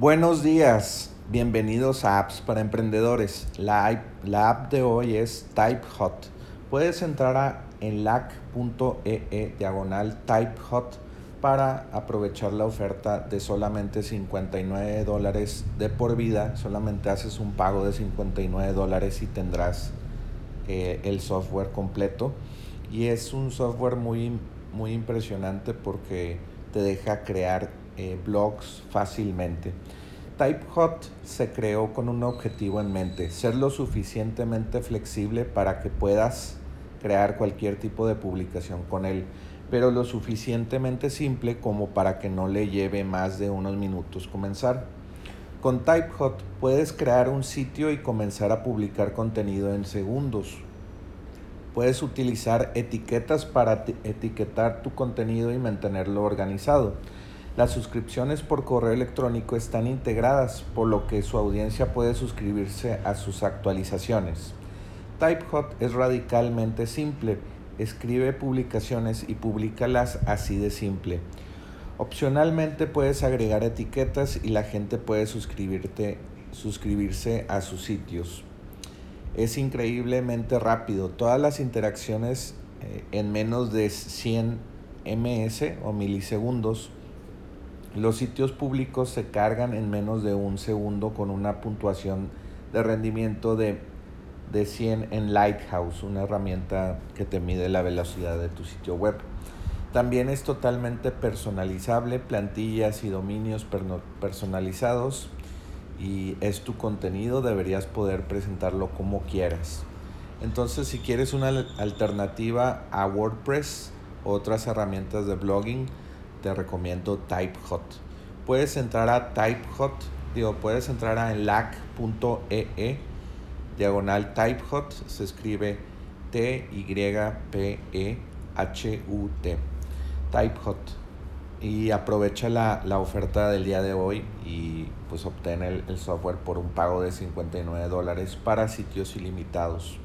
Buenos días, bienvenidos a Apps para Emprendedores. La, la app de hoy es TypeHot. Puedes entrar a enlac.ee e diagonal TypeHot para aprovechar la oferta de solamente 59 dólares de por vida. Solamente haces un pago de 59 dólares y tendrás eh, el software completo. Y es un software muy, muy impresionante porque te deja crear eh, blogs fácilmente. TypeHot se creó con un objetivo en mente, ser lo suficientemente flexible para que puedas crear cualquier tipo de publicación con él pero lo suficientemente simple como para que no le lleve más de unos minutos comenzar. Con TypeHot puedes crear un sitio y comenzar a publicar contenido en segundos. Puedes utilizar etiquetas para etiquetar tu contenido y mantenerlo organizado. Las suscripciones por correo electrónico están integradas, por lo que su audiencia puede suscribirse a sus actualizaciones. TypeHot es radicalmente simple escribe publicaciones y públicalas así de simple. Opcionalmente puedes agregar etiquetas y la gente puede suscribirte, suscribirse a sus sitios. Es increíblemente rápido. Todas las interacciones eh, en menos de 100 ms o milisegundos. Los sitios públicos se cargan en menos de un segundo con una puntuación de rendimiento de de 100 en Lighthouse, una herramienta que te mide la velocidad de tu sitio web. También es totalmente personalizable, plantillas y dominios personalizados y es tu contenido, deberías poder presentarlo como quieras. Entonces, si quieres una alternativa a WordPress otras herramientas de blogging, te recomiendo TypeHot. Puedes entrar a TypeHot, digo, puedes entrar a enlac.ee diagonal typehot se escribe T-Y-P-E-H-U-T. Typehot. Y aprovecha la, oferta del día de hoy y pues obtén el, el, software por un pago de 59 dólares para sitios ilimitados.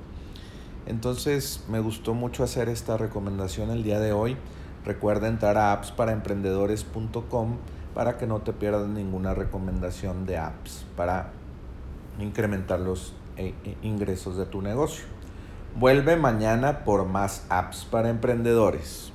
Entonces me gustó mucho hacer esta recomendación el día de hoy. Recuerda entrar a appsparaemprendedores.com para que no te pierdas ninguna recomendación de apps para incrementar los e, e ingresos de tu negocio. Vuelve mañana por más apps para emprendedores.